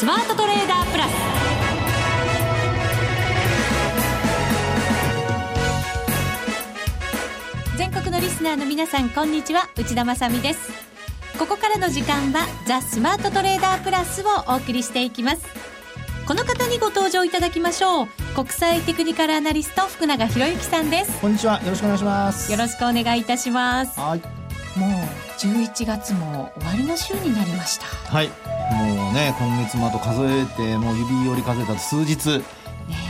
スマートトレーダープラス。全国のリスナーの皆さんこんにちは。内田まさです。ここからの時間はザ・スマートトレーダープラスをお送りしていきます。この方にご登場いただきましょう。国際テクニカルアナリスト福永博之さんです。こんにちは。よろしくお願いします。よろしくお願いいたします。はいもう11月も終わりの週になりました。はい。もうね今月もあと数えてもう指折り数えた数日。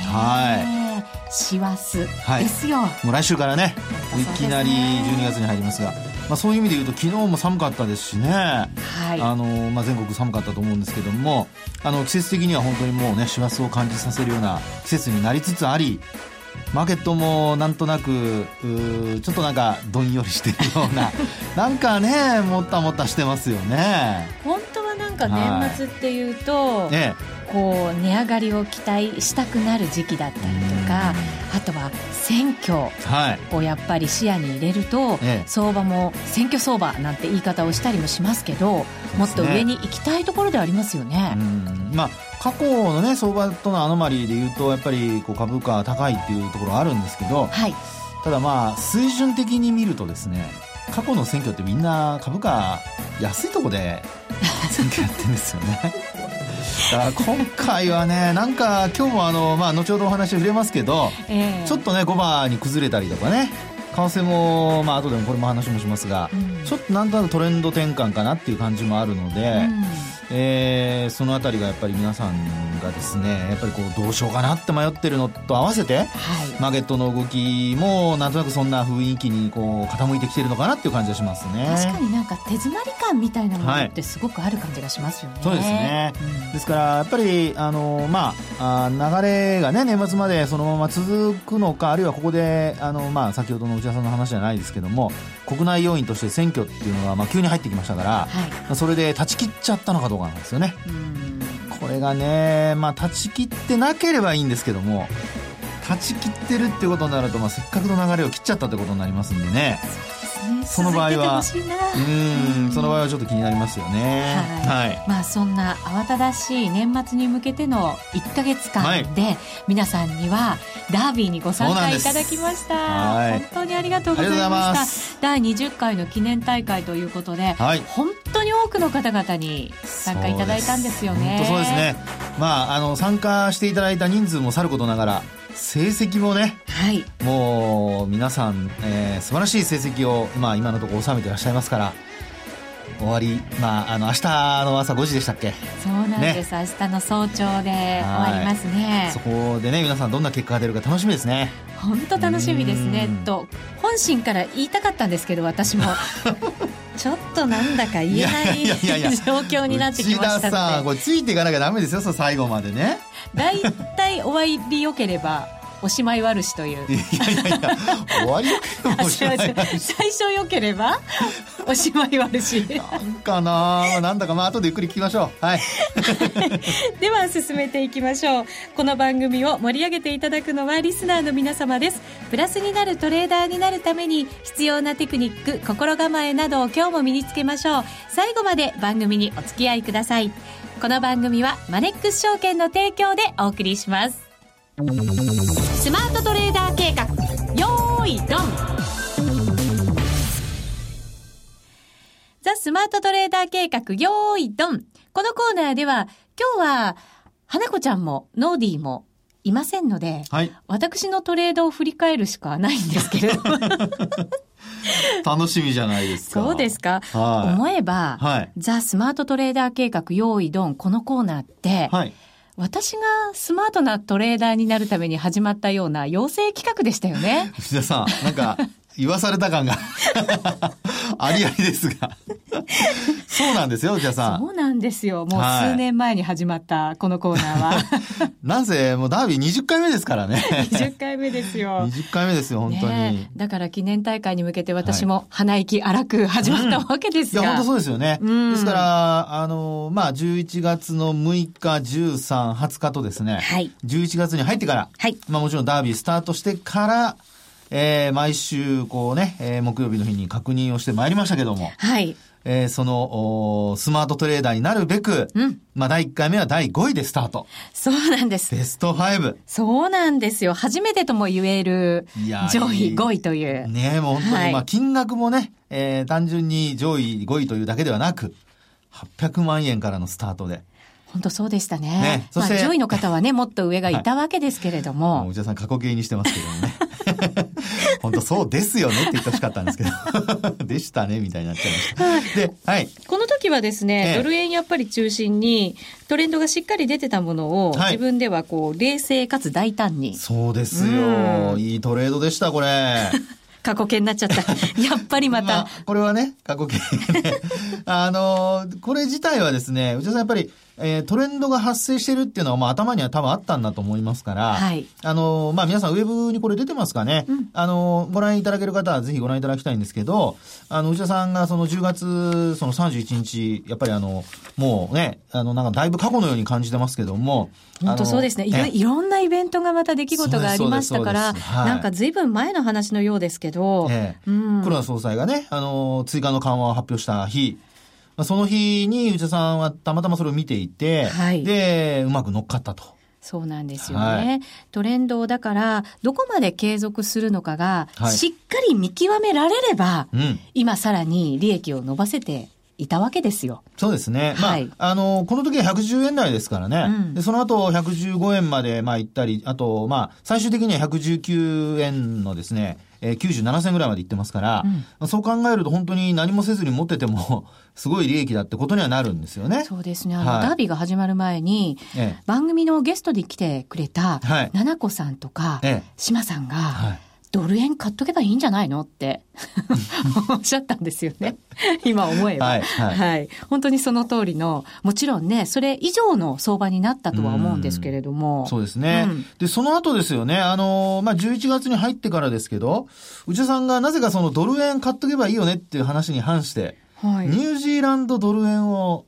はい。師走ですよ、はい、もう来週からねいきなり12月に入りますが。まあ、そういう意味で言うと昨日も寒かったですしね、はい、あのまあ、全国寒かったと思うんですけどもあの季節的には本当にもうね師走を感じさせるような季節になりつつありマーケットもなんとなくちょっとなんかどんよりしてるような なんかねもったもったしてますよね。本当はなんか年末っていうと、はい、ねこう値上がりを期待したくなる時期だったりとかあとは選挙をやっぱり視野に入れると、はい、相場も選挙相場なんて言い方をしたりもしますけど、ね、もっと上に行きたいところでありますよね。まあ過去のね相場とのアノマリーでいうとやっぱりこう株価高いっていうところあるんですけど、はい、ただまあ水準的に見るとですね過去の選挙ってみんな株価安いとこで 選挙やってるんですよね。今回はねなんか今日もあの、まあ、後ほどお話触れますけど、えー、ちょっとね5番に崩れたりとかね為替も、まあ後でもこれも話もしますが、うん、ちょっとなんとなくトレンド転換かなっていう感じもあるので、うんえー、そのあたりがやっぱり皆さんがですねやっぱりこうどうしようかなって迷ってるのと合わせて、はい、マーケットの動きもなんとなくそんな雰囲気にこう傾いてきてるのかなっていう感じがしますね。確かになんか手詰まり感みたいなものってすごくある感じがしますよね、はい、そうですね、うん、ですからやっぱりあのまあ流れがね年末までそのまま続くのかあるいはここであのまあ先ほどの内田さんの話じゃないですけども国内要因として選挙っていうのがまあ急に入ってきましたから、はい、それで断ち切っちゃったのかどうかなんですよね。これがね、まあ、断ち切ってなければいいんですけども断ち切ってるってことになると、まあ、せっかくの流れを切っちゃったってことになりますんでね。その場合はうんその場合はちょっと気になりますよね。はい、はい、まあそんな慌ただしい年末に向けての1か月間で、はい、皆さんにはダービーにご参加いただきました。本当にありがとうございました。第20回の記念大会ということで、はい、本当に多くの方々に参加いただいたんです。よねそうですねまああの参加していただいた人数もさることながら成績もね、はい、もう皆さん、えー、素晴らしい成績を、まあ、今のところ収めていらっしゃいますから終わり、まあ、あの明日の朝5時でしたっけ？そうなんです、ね、明日の早朝で終わりますね。そこでね皆さんどんな結果が出るか楽しみですね。本当楽しみですね。と本心から言いたかったんですけど私も ちょっとなんだか言えない状況になってきました内田さんこれついていかなきゃダメですよ最後までね。大体終わりよければおしまい悪しという。いやいやいや、終わりよければおしまい悪し。最初よければおしまい悪し。なんかななんだかまあ後でゆっくり聞きましょう。はい。では進めていきましょう。この番組を盛り上げていただくのはリスナーの皆様です。プラスになるトレーダーになるために必要なテクニック、心構えなどを今日も身につけましょう。最後まで番組にお付き合いください。この番組はマネックス証券の提供でお送りします。スマートトレーダー計画。よーいドン。ザ・スマートトレーダー計画。よーいドン。このコーナーでは今日は花子ちゃんもノーディーもいませんので、はい、私のトレードを振り返るしかないんですけれど。楽しみじゃないですか。そうですか。はい、思えば、はい、ザ・スマートトレーダー計画。用意ドン。このコーナーって、はい、私がスマートなトレーダーになるために始まったような養成企画でしたよね。藤田さん、なんか、言わされた感が ありありですがそうなんですよ、内田さん。そうなんですよ。もう数年前に始まったこのコーナーは。なぜ、もうダービー20回目ですからね。20回目ですよ。20回目ですよ、本当に。ね、だから記念大会に向けて私も鼻息荒く始まったわけですが、うん、いや、本当そうですよね。ですから、あの、まあ、11月の6日、13、20日とですね、はい、11月に入ってから、はい、まあもちろんダービースタートしてから、えー、毎週、こうね、えー、木曜日の日に確認をしてまいりましたけども。はい。えー、その、スマートトレーダーになるべく、うん、まあ、第1回目は第5位でスタート。そうなんです。ベスト5。そうなんですよ。初めてとも言える、上位5位という。ねもう本当に、はい、まあ、金額もね、えー、単純に上位5位というだけではなく、800万円からのスタートで。本当そうでしたね。ねそして、まあ、上位の方はね、もっと上がいたわけですけれども。はい、内田さん過去形にしてますけどね。本当そうですよねって言ってほしかったんですけど。でしたね、みたいになっちゃいました。はい、で、はい。この時はですね、ドル円やっぱり中心に、トレンドがしっかり出てたものを、自分ではこう、冷静かつ大胆に。そうですよ。いいトレードでした、これ。過去形になっちゃった。やっぱりまた。まあ、これはね、過去形、あの、これ自体はですね、内田さんやっぱり、えー、トレンドが発生してるっていうのは、まあ、頭には多分あったんだと思いますから、はい。あの、まあ、皆さんウェブにこれ出てますかね？うん、あの、ご覧いただける方はぜひご覧いただきたいんですけど、あの、内田さんがその10月、その31日、やっぱりあの、もうね、あの、なんかだいぶ過去のように感じてますけども、本当そうですねい。いろんなイベントがまた出来事がありましたから、はい、なんか随分前の話のようですけど、ええうん、黒田総裁がね、あの、追加の緩和を発表した日、まあ、その日に内田さんはたまたまそれを見ていて、はい、で、うまく乗っかったと。そうなんですよね。はい、トレンドをだから、どこまで継続するのかが、しっかり見極められれば、うん、今さらに利益を伸ばせていたわけですよ。そうですね。はい、まあ、あの、この時は110円台ですからね。うん、で、その後115円まで、まあ、行ったり、あと、まあ、最終的には119円のですね、えー、97銭ぐらいまで行ってますから、うん、そう考えると本当に何もせずに持ってても すごい利益だってことにはなるんですよね。そうですね。あの、はい、ダービーが始まる前に、ええ、番組のゲストで来てくれた、はい、七子さんとか、ええ、島さんが、はいドル円買っとけばいいんじゃないのって おっしゃったんですよね。今思えば、はい、はい、はい。本当にその通りの、もちろんね、それ以上の相場になったとは思うんですけれども。うそうですね、うん、で、その後ですよね、あの、まあ、11月に入ってからですけど、内田さんがなぜかそのドル円買っとけばいいよねっていう話に反して、はい、ニュージーランドドル円を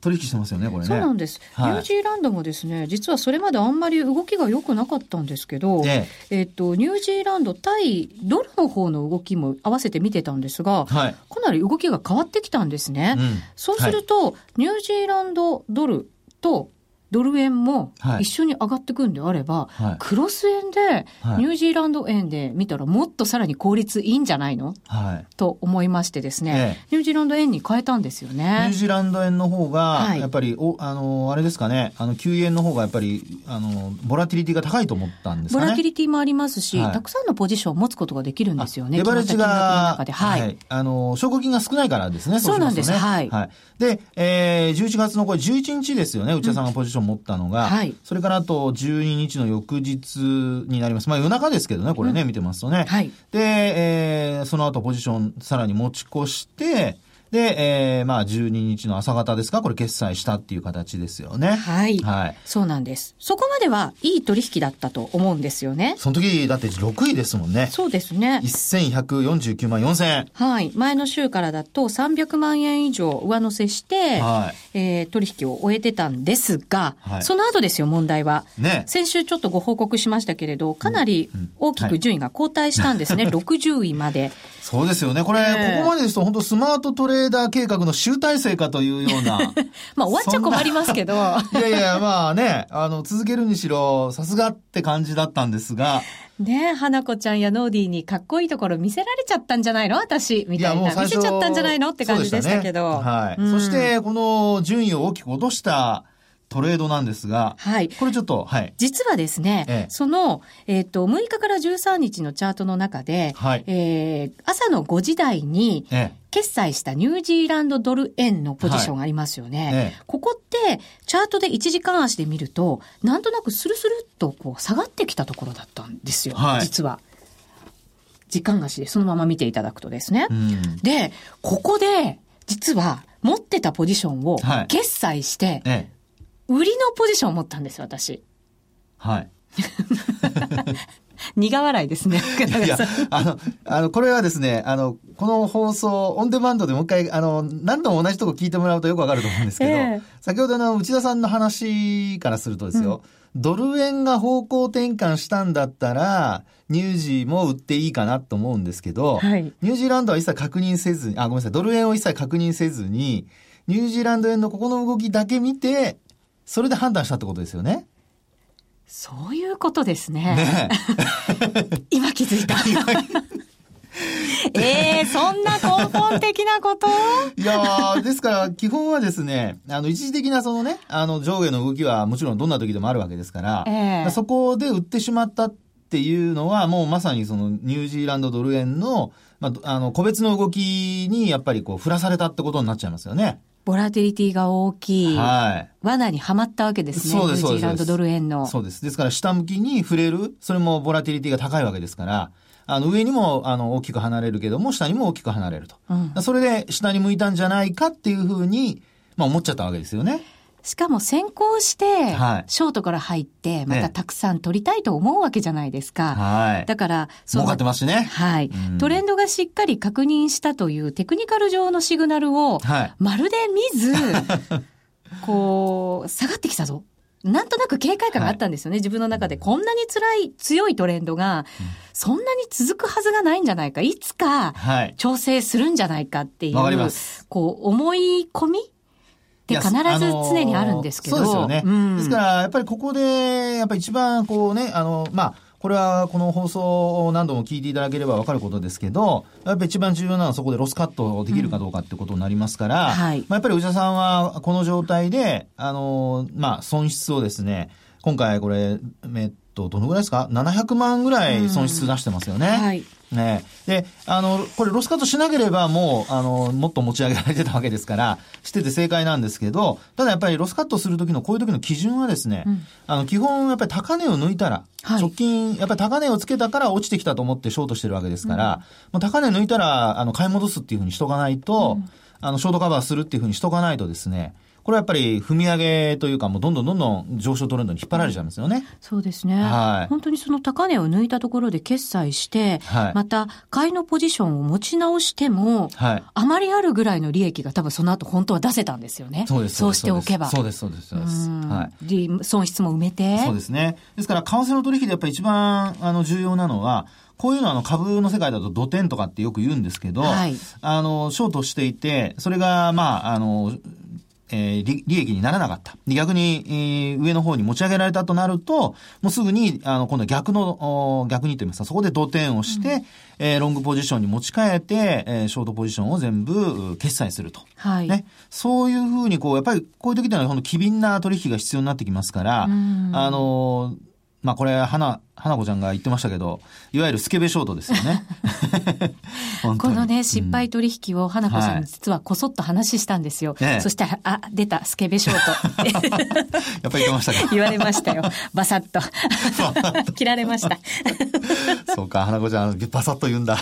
取引してますよね、これね。そうなんです。はい、ニュージーランドもですね、実はそれまであんまり動きが良くなかったんですけど、ええっと、ニュージーランド対ドルの方の動きも合わせて見てたんですが、はい、かなり動きが変わってきたんですね。うん、そうすると、はい、ニュージーランドドルとドル円も一緒に上がってくんであれば、はい、クロス円で、ニュージーランド円で見たらもっとさらに効率いいんじゃないの、はい、と思いましてですね、ええ、ニュージーランド円に変えたんですよね。ニュージーランド円の方が、やっぱり、おあの、あれですかね、あの、9円の方がやっぱり、あの、ボラティリティが高いと思ったんですかね。ボラティリティもありますし、たくさんのポジションを持つことができるんですよね。レバレッジが、はい、あの、証拠金が少ないからですね、そうなんです、はい。で、えー、11月のこれ11日ですよね、内田さんがポジション持ったのが。はい。それからあと12日の翌日になります。まあ夜中ですけどね、これね、うん、見てますとね。はい。で、えー、その後ポジションさらに持ち越して、で、えー、まあ、12日の朝方ですか、これ決済したっていう形ですよね。はい。はい。そうなんです。そこまではいい取引だったと思うんですよね。その時、だって6位ですもんね。そうですね。1149万4000円。はい。前の週からだと300万円以上上乗せして、はい。えー、取引を終えてたんですが、はい、その後ですよ、問題は。ね。先週ちょっとご報告しましたけれど、かなり大きく順位が後退したんですね。うんうんはい、60位まで。そうですよね。これ、ここまでですと本当スマートトレーダー計画の集大成かというような。まあ終わっちゃ困りますけど。いやいや、まあね、あの、続けるにしろ、さすがって感じだったんですが。ねえ、花子ちゃんやノーディーにかっこいいところ見せられちゃったんじゃないの？私、みたいな。い見せちゃったんじゃないの？って感じでしたけど。ね、はい、うん、そして、この順位を大きく落とした、トレードなんですが、はい。これちょっと、はい。実はですね、ええ、その、えっ、ー、と、6日から13日のチャートの中で、はい。えー、朝の5時台に、ええ、決済したニュージーランドドル円のポジションがありますよね。はいええ、ここって、チャートで1時間足で見ると、なんとなくスルスルっとこう下がってきたところだったんですよ、はい、実は。時間足でそのまま見ていただくとですね。うん、で、ここで、実は持ってたポジションを決済して、はいえ売りのポジションを持ったんです、私。はい。苦笑いですね。いや、あの、あの、これはですね、あの、この放送、オンデマンドでもう一回、あの、何度も同じとこ聞いてもらうとよくわかると思うんですけど、えー、先ほどの内田さんの話からするとですよ、うんドル円が方向転換したんだったら、ニュージーも売っていいかなと思うんですけど、はい、ニュージーランドは一切確認せずに、あ、ごめんなさい、ドル円を一切確認せずに、ニュージーランド円のここの動きだけ見て、それで判断したってことですよね？そういうことですね。ね 今気づいた。ええー、そんな根本的なこと？いやですから基本はですね、あの、一時的なそのね、あの、上下の動きはもちろんどんな時でもあるわけですから、えー、そこで売ってしまったっていうのは、もうまさにそのニュージーランドドル円の、まあ、あの、個別の動きにやっぱりこう、振らされたってことになっちゃいますよね。ボラティリティが大きい。はい。罠にはまったわけですね。そうです、ニュージーランドドル円の。そうです。ですから、下向きに触れる、それもボラティリティが高いわけですから、あの、上にも、あの、大きく離れるけども、下にも大きく離れると。うん、それで、下に向いたんじゃないかっていうふうに、まあ、思っちゃったわけですよね。しかも先行して、ショートから入って、またたくさん取りたいと思うわけじゃないですか。はい。だから、そう。儲かってますしね。はい、うん、トレンドがしっかり確認したというテクニカル上のシグナルを、まるで見ず、はい、こう、下がってきたぞ。なんとなく警戒感があったんですよね、はい、自分の中で。こんなに辛い、強いトレンドが、そんなに続くはずがないんじゃないか。いつか、調整するんじゃないかっていう、はい、こう、思い込みって必ず常にあるんですけど。そうですよね。うん、ですから、やっぱりここで、やっぱり一番こうね、あの、まあ、これはこの放送を何度も聞いていただければ分かることですけど、やっぱり一番重要なのはそこでロスカットできるかどうかってことになりますから、うんはい、まあ、やっぱり内田さんはこの状態で、あの、まあ、損失をですね、今回これ、えっと、どのぐらいですか ?700 万ぐらい損失出してますよね。うんはいね。で、あの、これロスカットしなければもう、あの、もっと持ち上げられてたわけですから、してて正解なんですけど、ただやっぱりロスカットするときのこういう時の基準はですね、うん、あの、基本やっぱり高値を抜いたら、はい、直近、やっぱり高値をつけたから落ちてきたと思ってショートしてるわけですから、うん、高値抜いたら、あの、買い戻すっていうふうにしとかないと、うん、あの、ショートカバーするっていうふうにしとかないとですね、これはやっぱり踏み上げというか、もうどんどんどんどん上昇トレンドに引っ張られちゃいますよね。そうですね。はい。本当にその高値を抜いたところで決済して、はい、また、買いのポジションを持ち直しても、はい、あまりあるぐらいの利益が多分その後本当は出せたんですよね。そうです。そうしておけば。そうです、そうです、そうです。はい。損失も埋めて。そうですね。ですから、為替の取引でやっぱり一番、あの、重要なのは、こういうのはあの株の世界だと土点とかってよく言うんですけど、はい、あの、ショートしていて、それが、まあ、あの、えー、利益にならなかった。逆に、えー、上の方に持ち上げられたとなると、もうすぐに、あの、今度逆の、逆にと言いますか、そこで土点をして、うん、えー、ロングポジションに持ち替えて、えー、ショートポジションを全部決済すると。はい。ね。そういうふうに、こう、やっぱり、こういう時ってのは、ほんと機敏な取引が必要になってきますから、あのーまあこれ、花、花子ちゃんが言ってましたけど、いわゆるスケベショートですよね。このね、失敗取引を花子さん実はこそっと話したんですよ。はい、そしたら、あ、出た、スケベショート。やっぱり言ってましたか 言われましたよ。バサッと。切られました。そうか、花子ちゃん、バサッと言うんだ。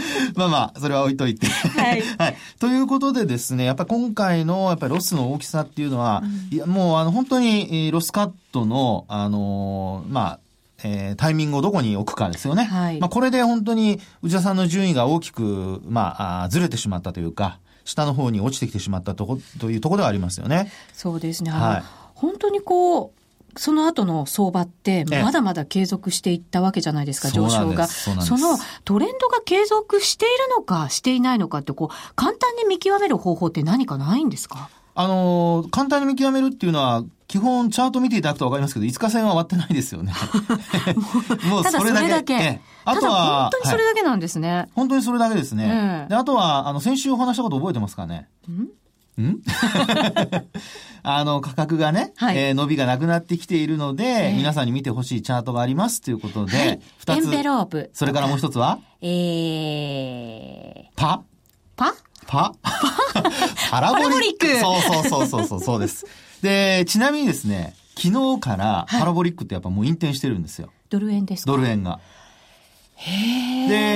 まあまあ、それは置いといて。はい。はい。ということでですね、やっぱり今回のやっぱりロスの大きさっていうのは、うん、いや、もうあの本当にロスカットの、あのー、まあ、えー、タイミングをどこに置くかですよね。はい。まあ、これで本当に内田さんの順位が大きく、まあ、あずれてしまったというか、下の方に落ちてきてしまったとこ、というところではありますよね。そうですね。はい。本当にこう、その後の相場って、まだまだ継続していったわけじゃないですか、上昇が。そのトレンドが継続しているのか、していないのかって、こう、簡単に見極める方法って何かないんですか？あの、簡単に見極めるっていうのは、基本チャート見ていただくとわかりますけど、5日線は終わってないですよね。もう それだけ。あとは、本当にそれだけなんですね。はい、本当にそれだけですね。であとは、あの、先週お話したこと覚えてますかね？ん？ん？あの、価格がね、はい、えー、伸びがなくなってきているので、えー、皆さんに見てほしいチャートがありますということで、はい、つ。エンベロープ。それからもう一つは？えー、パ？パ？パ？パラボリック。そうそうそうそうそう、そうです。で、ちなみにですね、昨日からパラボリックってやっぱもう引転してるんですよ。ドル円ですか？ドル円が。で、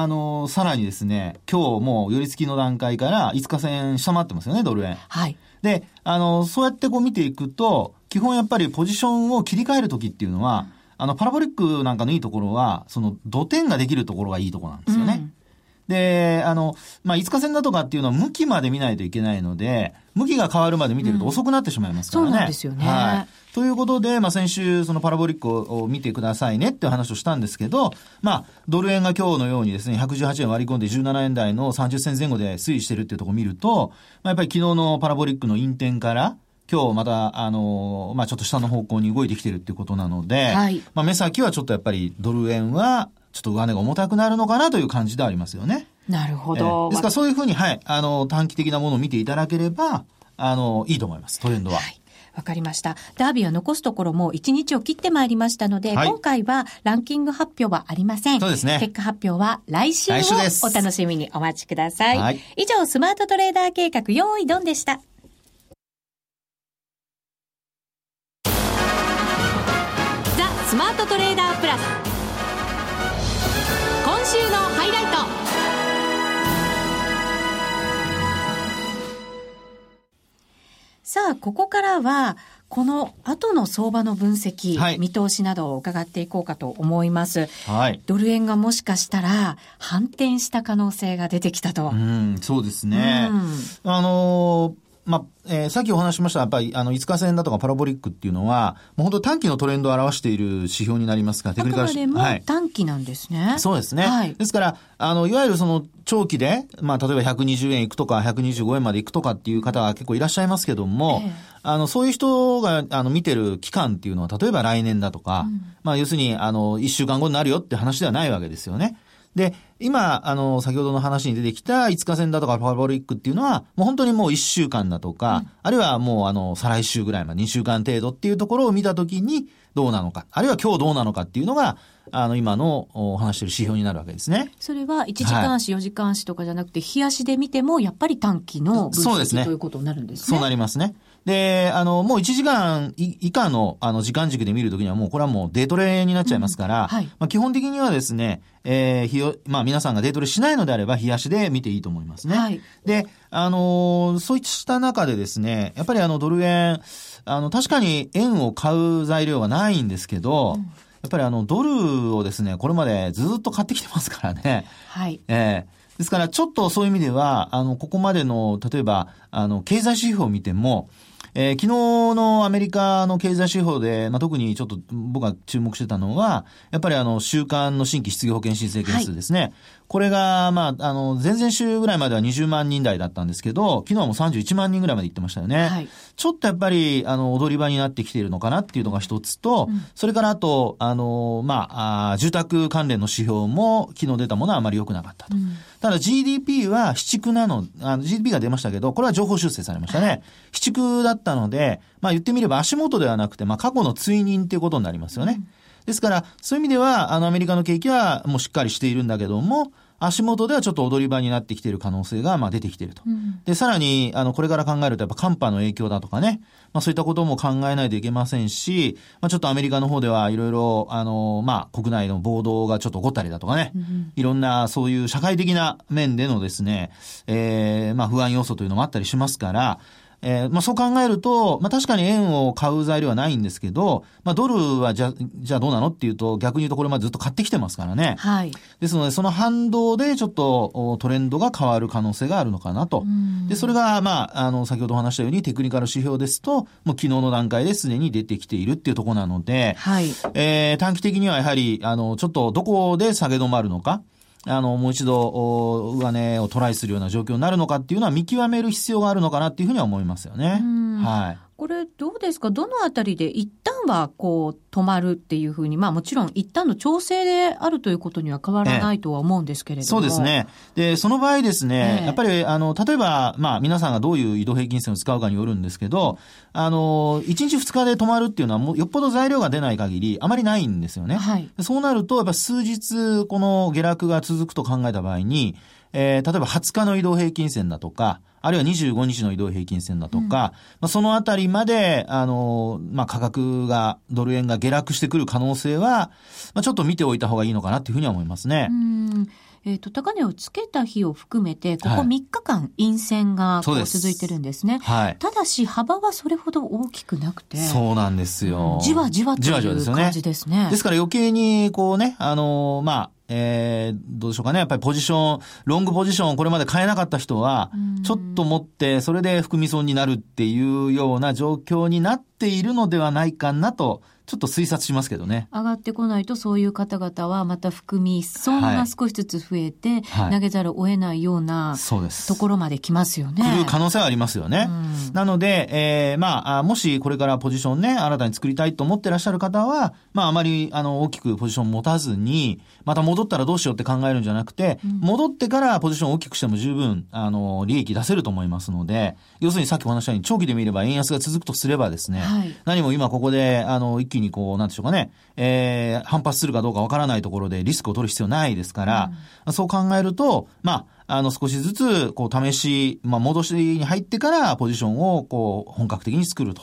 あの、さらにですね、今日もう寄り付きの段階から5日線下回ってますよね、ドル円。はい。で、あの、そうやってこう見ていくと、基本やっぱりポジションを切り替えるときっていうのは、あの、パラボリックなんかのいいところは、その土点ができるところがいいところなんですよね。うんで、あの、まあ、5日線だとかっていうのは向きまで見ないといけないので、向きが変わるまで見てると遅くなってしまいますからね。うん、そうなんですよね。はい。ということで、まあ、先週、そのパラボリックを見てくださいねっていう話をしたんですけど、まあ、ドル円が今日のようにですね、118円割り込んで17円台の30銭前後で推移してるっていうところを見ると、まあ、やっぱり昨日のパラボリックの陰転から、今日また、あの、まあ、ちょっと下の方向に動いてきてるっていうことなので、はい、まあ、目先はちょっとやっぱりドル円は、ちょっと上値が重たくなるのかなという感じではありますよね。なるほど。えー、ですからそういうふうに、はい、あの、短期的なものを見ていただければ、あの、いいと思います、トレンドは。はいわかりました。ダービーは残すところも1日を切ってまいりましたので、はい、今回はランキング発表はありません。そうですね。結果発表は来週をお楽しみにお待ちください。はい、以上、スマートトレーダー計画、用意ドンでした。ザ・スマートトレーダープラス。今週のハイライト。さあ、ここからは、この後の相場の分析、はい、見通しなどを伺っていこうかと思います。はい。ドル円がもしかしたら反転した可能性が出てきたと。うん、そうですね。うん、あのーまあ、えー、さっきお話しました、やっぱり、あの、5日線だとかパラボリックっていうのは、もう本当短期のトレンドを表している指標になりますから、テクニカル指標。はい。短期なんですね。そうですね。はい。ですから、あの、いわゆるその、長期で、まあ、例えば120円いくとか、125円までいくとかっていう方が結構いらっしゃいますけども、えー、あの、そういう人が、あの、見てる期間っていうのは、例えば来年だとか、うん、まあ、要するに、あの、1週間後になるよって話ではないわけですよね。で、今、あの、先ほどの話に出てきた5日線だとかパラボリックっていうのは、もう本当にもう1週間だとか、うん、あるいはもうあの、再来週ぐらいまで2週間程度っていうところを見たときにどうなのか、あるいは今日どうなのかっていうのが、あの、今のお話している指標になるわけですね。それは1時間足、4時間足とかじゃなくて、日足で見ても、やっぱり短期の分析そうですね。ということになるんですね。そうなりますね。で、あの、もう1時間以下の、あの、時間軸で見るときにはもうこれはもうデートレになっちゃいますから、うんはい、まあ基本的にはですね、えー、日を、まあ皆さんがデートレしないのであれば、日足で見ていいと思いますね。はい、で、あのそういった中でですね、やっぱりあの、ドル円、あの、確かに円を買う材料はないんですけど、うんやっぱりあの、ドルをですね、これまでずっと買ってきてますからね。はい。ええー、ですから、ちょっとそういう意味では、あの、ここまでの、例えば、あの、経済指標を見ても、えー、昨日のアメリカの経済指標で、まあ、特にちょっと僕が注目してたのは、やっぱりあの、週間の新規失業保険申請件数ですね。はい、これが、まあ、あの、前々週ぐらいまでは20万人台だったんですけど、昨日はもう31万人ぐらいまで行ってましたよね。はい、ちょっとやっぱり、あの、踊り場になってきているのかなっていうのが一つと、うん、それからあと、あの、まあ、あ住宅関連の指標も昨日出たものはあまり良くなかったと。うんただ GDP は市区なの、あの GDP が出ましたけど、これは情報修正されましたね。市区だったので、まあ言ってみれば足元ではなくて、まあ過去の追認っていうことになりますよね。ですから、そういう意味では、あのアメリカの景気はもうしっかりしているんだけども、足元ではちょっと踊り場になってきている可能性が、まあ出てきていると。うん、で、さらに、あの、これから考えるとやっぱ寒波の影響だとかね、まあそういったことも考えないといけませんし、まあちょっとアメリカの方ではいろいろ、あの、まあ国内の暴動がちょっと起こったりだとかね、うん、いろんなそういう社会的な面でのですね、えー、まあ不安要素というのもあったりしますから、えー、まあそう考えると、まあ確かに円を買う材料はないんですけど、まあドルはじゃ、じゃあどうなのっていうと、逆に言うとこれまでずっと買ってきてますからね。はい。ですので、その反動でちょっとトレンドが変わる可能性があるのかなと。で、それが、まあ、あの、先ほどお話したようにテクニカル指標ですと、もう昨日の段階ですでに出てきているっていうところなので、はい。えー、短期的にはやはり、あの、ちょっとどこで下げ止まるのか。あの、もう一度、上値をトライするような状況になるのかっていうのは見極める必要があるのかなっていうふうには思いますよね。はい。これどうですか？どのあたりで一旦はこう止まるっていうふうに、まあもちろん一旦の調整であるということには変わらないとは思うんですけれども。そうですね。で、その場合ですね、えやっぱりあの、例えば、まあ皆さんがどういう移動平均線を使うかによるんですけど、あの、1日2日で止まるっていうのはもうよっぽど材料が出ない限りあまりないんですよね。はい。そうなると、やっぱ数日この下落が続くと考えた場合に、えー、例えば20日の移動平均線だとか、あるいは25日の移動平均線だとか、うん、まあ、そのあたりまで、あの、まあ、価格が、ドル円が下落してくる可能性は、まあ、ちょっと見ておいた方がいいのかなっていうふうには思いますね。うんえっ、ー、と、高値をつけた日を含めて、ここ3日間陰線がこう続いてるんですね。はい。ただし、幅はそれほど大きくなくて。そうなんですよ。じわじわという感じですね。ですから余計に、こうね、あの、まあ、えー、どうでしょうかね。やっぱりポジション、ロングポジションをこれまで変えなかった人は、ちょっと持って、それで含み損になるっていうような状況になっているのではないかなと、ちょっと推察しますけどね。上がってこないとそういう方々はまた含み損が少しずつ増えて、投げざるを得ないようなところまで来ますよね。来る可能性はありますよね。なので、えー、まあ、もしこれからポジションね、新たに作りたいと思ってらっしゃる方は、まあ、あまり、あの、大きくポジション持たずに、また戻ったらどうしようって考えるんじゃなくて、うん、戻ってからポジションを大きくしても十分、あの、利益出せると思いますので、要するにさっきお話したように、長期で見れば円安が続くとすればですね、はい、何も今ここで、あの、一気にこう、なんでしょうかね、ね、えー、反発するかどうかわからないところでリスクを取る必要ないですから、うん、そう考えると、まあ、あの、少しずつ、こう、試し、まあ、戻しに入ってから、ポジションを、こう、本格的に作ると。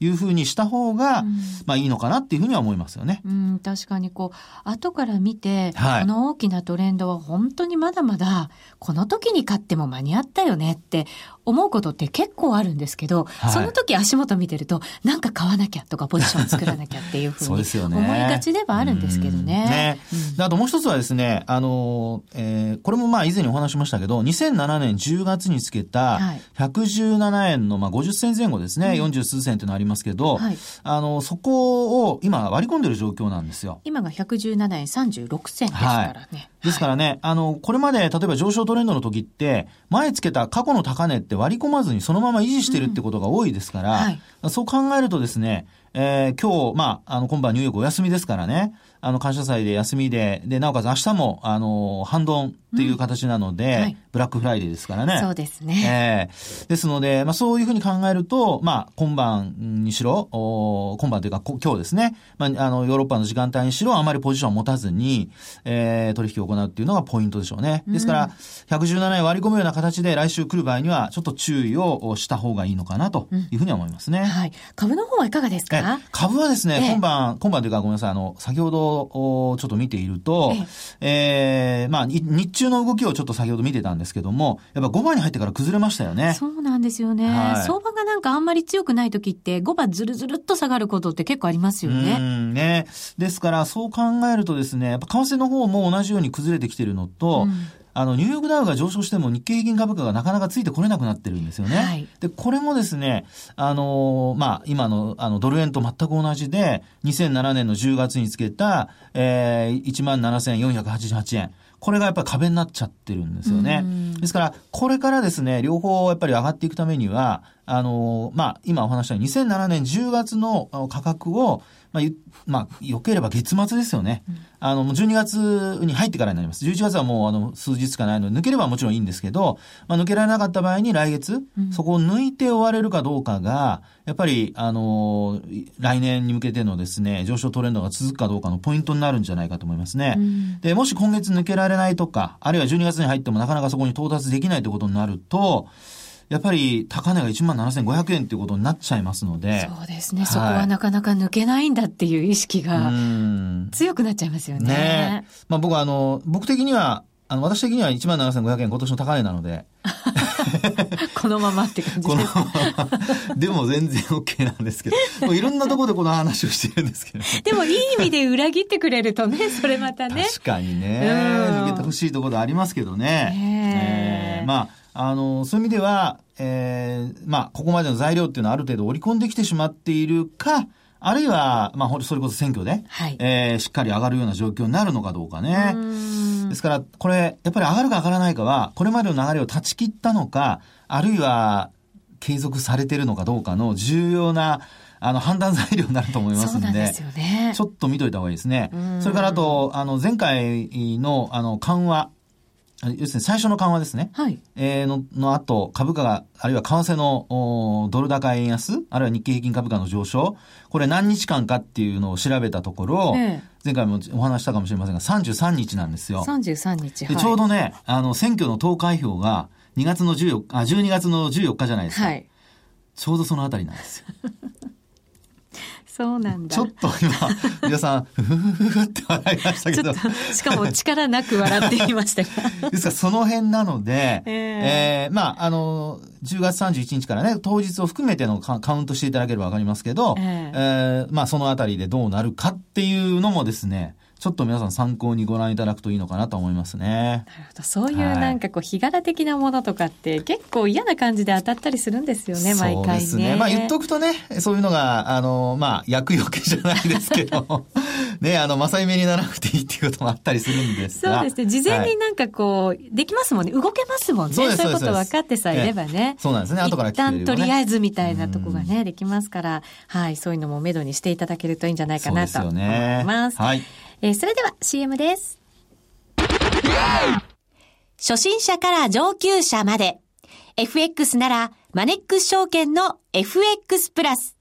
いうふうにした方が、うん、まあいいのかなっていうふうには思いますよね。うん、確かにこう、後から見て、はい、この大きなトレンドは本当にまだまだ、この時に買っても間に合ったよねって思うことって結構あるんですけど、はい、その時足元見てると、なんか買わなきゃとかポジション作らなきゃっていうふうに思いがちではあるんですけどね。ね。うん、あともう一つはですね、あの、えー、これもまあ以前にお話しましたけど、2007年10月につけた117円のまあ50銭前後ですね、うん、40数銭というのありますけど、はい、あの、そこを今割り込んでる状況なんですよ。今が117円36銭ですからね。はいですからね、あの、これまで例えば上昇トレンドの時って、前つけた過去の高値って割り込まずにそのまま維持してるってことが多いですから、うん。はい、そう考えるとですね、えー、今日、まあ、あの、今晩ニューヨークお休みですからね、あの、感謝祭で休みで、で、なおかつ明日も、あの、半ドンっていう形なので、うんはい、ブラックフライデーですからね。そうですね。えー、ですので、まあ、そういうふうに考えると、まあ、今晩にしろ、お今晩というか、今日ですね、まあ、あの、ヨーロッパの時間帯にしろ、あまりポジションを持たずに、えー、取引を行うっていうのがポイントでしょうね。ですから、117円割り込むような形で来週来る場合には、ちょっと注意をした方がいいのかなというふうに思いますね。うん、はい。株の方はいかがですか？株はですね、今晩、今晩というかごめんなさい、あの、先ほど、ちょっと見ていると、ええー、まあ、日中の動きをちょっと先ほど見てたんですけども、やっぱ5番に入ってから崩れましたよね。そうなんですよね。はい、相場がなんかあんまり強くない時って、5番ずるずるっと下がることって結構ありますよね。うんね。ですから、そう考えるとですね、やっぱ為替の方も同じように崩れてきてるのと、うんあの、ニューヨークダウが上昇しても日経平均株価がなかなかついてこれなくなってるんですよね。はい、で、これもですね、あのまあ、今の、あの、ドル円と全く同じで、2007年の10月につけた、えー、17,488円。これがやっぱり壁になっちゃってるんですよね。ですから、これからですね、両方やっぱり上がっていくためには、あの、まあ、今お話したように2007年10月の価格を、まあ、まあ、良ければ月末ですよね。うん、あの、12月に入ってからになります。11月はもう、あの、数日しかないので、抜ければもちろんいいんですけど、まあ、抜けられなかった場合に来月、うん、そこを抜いて終われるかどうかが、やっぱり、あの、来年に向けてのですね、上昇トレンドが続くかどうかのポイントになるんじゃないかと思いますね。うん、で、もし今月抜けられないとか、あるいは12月に入ってもなかなかそこに到達できないということになると、やっぱり高値が1万7500円ということになっちゃいますので。そうですね。はい、そこはなかなか抜けないんだっていう意識が強くなっちゃいますよね。ねまあ僕はあの、僕的には、あの、私的には1万7500円今年の高値なので。このままって感じです。でも全然 OK なんですけど。いろんなところでこの話をしてるんですけど。でもいい意味で裏切ってくれるとね、それまたね。確かにね。抜けてほしいところありますけどね。えー、まあ、あの、そういう意味では、えー、まあ、ここまでの材料っていうのはある程度織り込んできてしまっているか、あるいは、まあ、それこそ選挙で、はい、えー、しっかり上がるような状況になるのかどうかね。ですから、これ、やっぱり上がるか上がらないかは、これまでの流れを断ち切ったのか、あるいは、継続されてるのかどうかの重要な、あの、判断材料になると思いますんで、でね、ちょっと見といた方がいいですね。それからあと、あの、前回の、あの、緩和、要するに最初の緩和ですね。はい。えー、の、の後、株価が、あるいは為替のドル高円安、あるいは日経平均株価の上昇、これ何日間かっていうのを調べたところ、ええ、前回もお話したかもしれませんが、33日なんですよ。33日、はい、でちょうどね、あの、選挙の投開票が2月の14あ、12月の14日じゃないですか。はい。ちょうどそのあたりなんですよ。そうなんだ。ちょっと今、皆さん、ふふふふって笑いましたけど。しかも力なく笑っていましたが。ですから、その辺なので、えー、えー、まあ、あの、10月31日からね、当日を含めてのカウントしていただければわかりますけど、えー、えー、まあ、そのあたりでどうなるかっていうのもですね、ちょっと皆さん参考にご覧いただくといいのかなと思いますね。なるほど。そういうなんかこう、日柄的なものとかって結構嫌な感じで当たったりするんですよね、毎回ね。そうですね。まあ言っとくとね、そういうのが、あの、まあ、役よけじゃないですけど、ね、あの、正目にならなくていいっていうこともあったりするんですが。そうですね。事前になんかこう、はい、できますもんね。動けますもんね。そうそういうこと分かってさえいればね。そうなんですね。後から一旦とりあえずみたいなとこがね、できますから、はい、そういうのも目処にしていただけるといいんじゃないかなと思います。すね、はい。えー、それでは CM です。初心者から上級者まで。FX ならマネックス証券の FX プラス。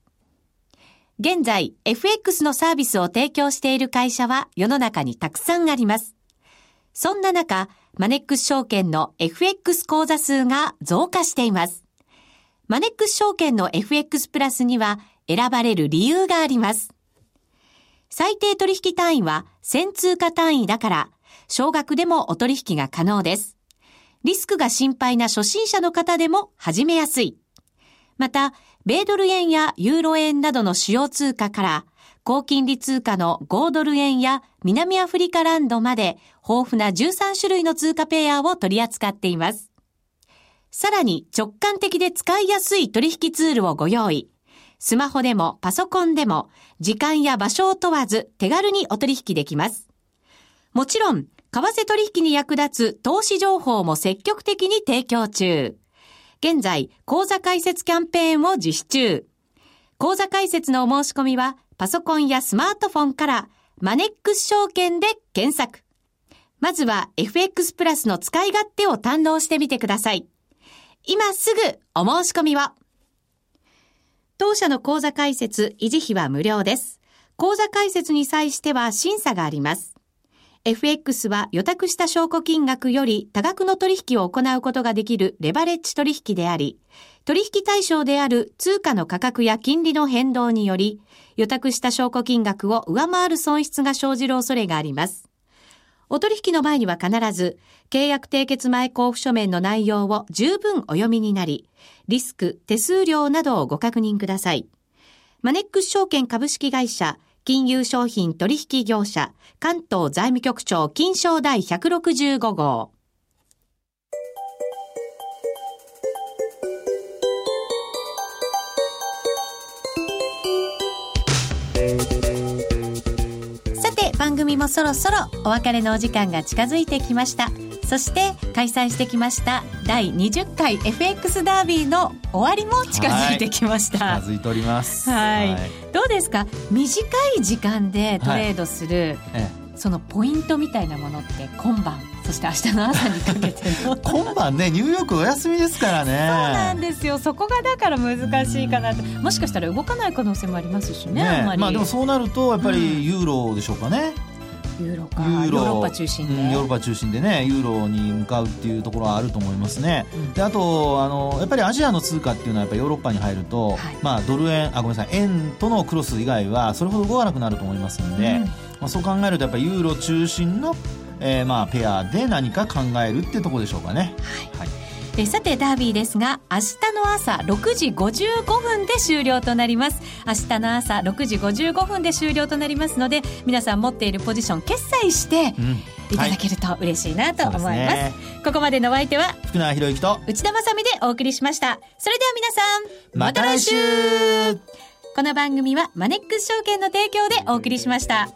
現在、FX のサービスを提供している会社は世の中にたくさんあります。そんな中、マネックス証券の FX 口座数が増加しています。マネックス証券の FX プラスには選ばれる理由があります。最低取引単位は1000通貨単位だから、少額でもお取引が可能です。リスクが心配な初心者の方でも始めやすい。また、米ドル円やユーロ円などの主要通貨から、高金利通貨の5ドル円や南アフリカランドまで豊富な13種類の通貨ペアを取り扱っています。さらに直感的で使いやすい取引ツールをご用意。スマホでもパソコンでも時間や場所を問わず手軽にお取引できます。もちろん、為替取引に役立つ投資情報も積極的に提供中。現在、講座開設キャンペーンを実施中。講座開設のお申し込みは、パソコンやスマートフォンから、マネックス証券で検索。まずは FX プラスの使い勝手を堪能してみてください。今すぐお申し込みを。当社の講座開設、維持費は無料です。講座開設に際しては審査があります。FX は予託した証拠金額より多額の取引を行うことができるレバレッジ取引であり、取引対象である通貨の価格や金利の変動により、予託した証拠金額を上回る損失が生じる恐れがあります。お取引の前には必ず、契約締結前交付書面の内容を十分お読みになり、リスク、手数料などをご確認ください。マネックス証券株式会社、金融商品取引業者、関東財務局長金賞第165号。さて、番組もそろそろお別れのお時間が近づいてきました。そして開催してきました第20回 FX ダービーの終わりも近づいてきました、はい、近づいております。はい、どうですか？短い時間でトレードする、はいええ、そのポイントみたいなものって今晩そして明日の朝にかけての。今晩ねニューヨークお休みですからね。そうなんですよ。そこがだから難しいかなともしかしたら動かない可能性もありますしねねまあでもそうなるとやっぱりユーロでしょうかね、うんユーロかユーロ。ヨーロッパ中心で、うん、ヨーロッパ中心でねユーロに向かうっていうところはあると思いますね、うん、であとあのやっぱりアジアの通貨っていうのはやっぱヨーロッパに入ると、はい、まあ、ドル円あごめんなさい円とのクロス以外はそれほど動かなくなると思いますので、うん、まあ、そう考えるとやっぱりユーロ中心の、えー、まあペアで何か考えるっていうところでしょうかね。はい、はいえさてダービーですが明日の朝6時55分で終了となります。明日の朝6時55分で終了となりますので皆さん持っているポジション決済して、いただけると嬉しいなと思い。ますはいね、ここまでのお相手は福永博之と内田まさでお送りしました。それでは皆さんまた来週。この番組はマネックス証券の提供でお送りしました。